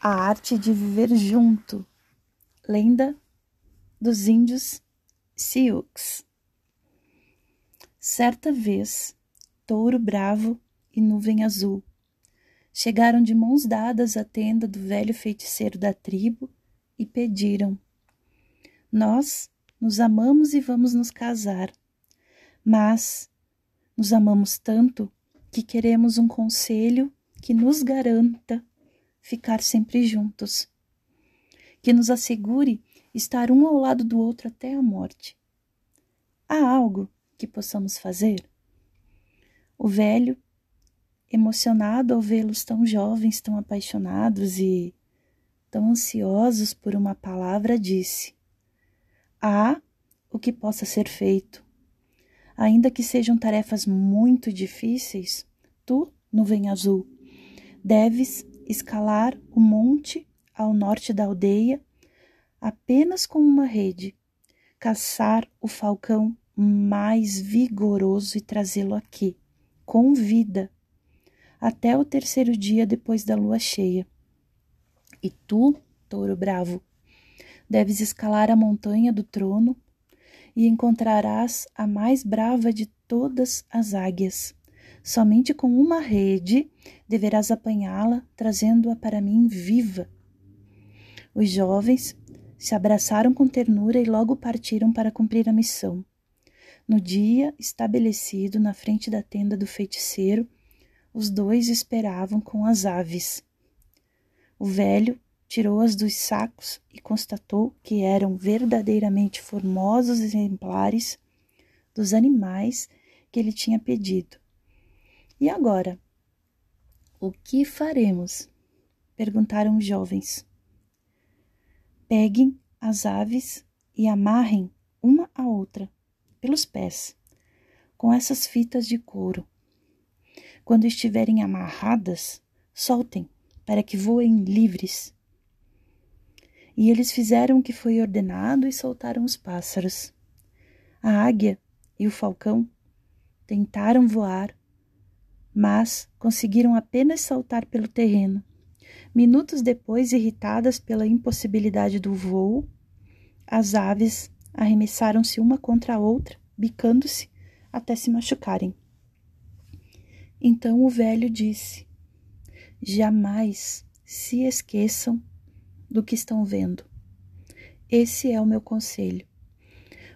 A arte de viver junto. Lenda dos índios Sioux. Certa vez, Touro Bravo e Nuvem Azul chegaram de mãos dadas à tenda do velho feiticeiro da tribo e pediram: Nós nos amamos e vamos nos casar, mas nos amamos tanto que queremos um conselho que nos garanta ficar sempre juntos, que nos assegure estar um ao lado do outro até a morte. Há algo que possamos fazer? O velho, emocionado ao vê-los tão jovens, tão apaixonados e tão ansiosos por uma palavra, disse: Há o que possa ser feito. Ainda que sejam tarefas muito difíceis, tu, nuvem azul, deves escalar o monte ao norte da aldeia apenas com uma rede, caçar o falcão mais vigoroso e trazê-lo aqui, com vida, até o terceiro dia depois da lua cheia. E tu, touro bravo, deves escalar a montanha do trono e encontrarás a mais brava de todas as águias. Somente com uma rede deverás apanhá-la, trazendo-a para mim viva. Os jovens se abraçaram com ternura e logo partiram para cumprir a missão. No dia estabelecido na frente da tenda do feiticeiro, os dois esperavam com as aves. O velho tirou-as dos sacos e constatou que eram verdadeiramente formosos exemplares dos animais que ele tinha pedido. E agora? O que faremos? perguntaram os jovens. Peguem as aves e amarrem uma a outra pelos pés com essas fitas de couro. Quando estiverem amarradas, soltem para que voem livres. E eles fizeram o que foi ordenado e soltaram os pássaros. A águia e o falcão tentaram voar, mas conseguiram apenas saltar pelo terreno. Minutos depois, irritadas pela impossibilidade do voo, as aves arremessaram-se uma contra a outra, bicando-se até se machucarem. Então o velho disse: Jamais se esqueçam do que estão vendo. Esse é o meu conselho.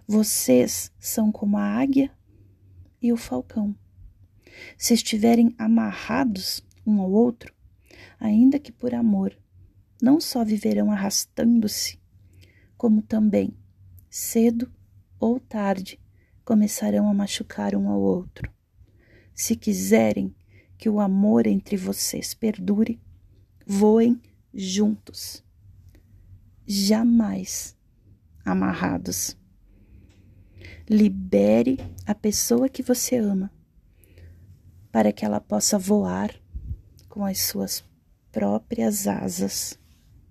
Vocês são como a águia e o falcão. Se estiverem amarrados um ao outro, ainda que por amor, não só viverão arrastando-se, como também, cedo ou tarde, começarão a machucar um ao outro. Se quiserem que o amor entre vocês perdure, voem juntos, jamais amarrados. Libere a pessoa que você ama para que ela possa voar com as suas próprias asas.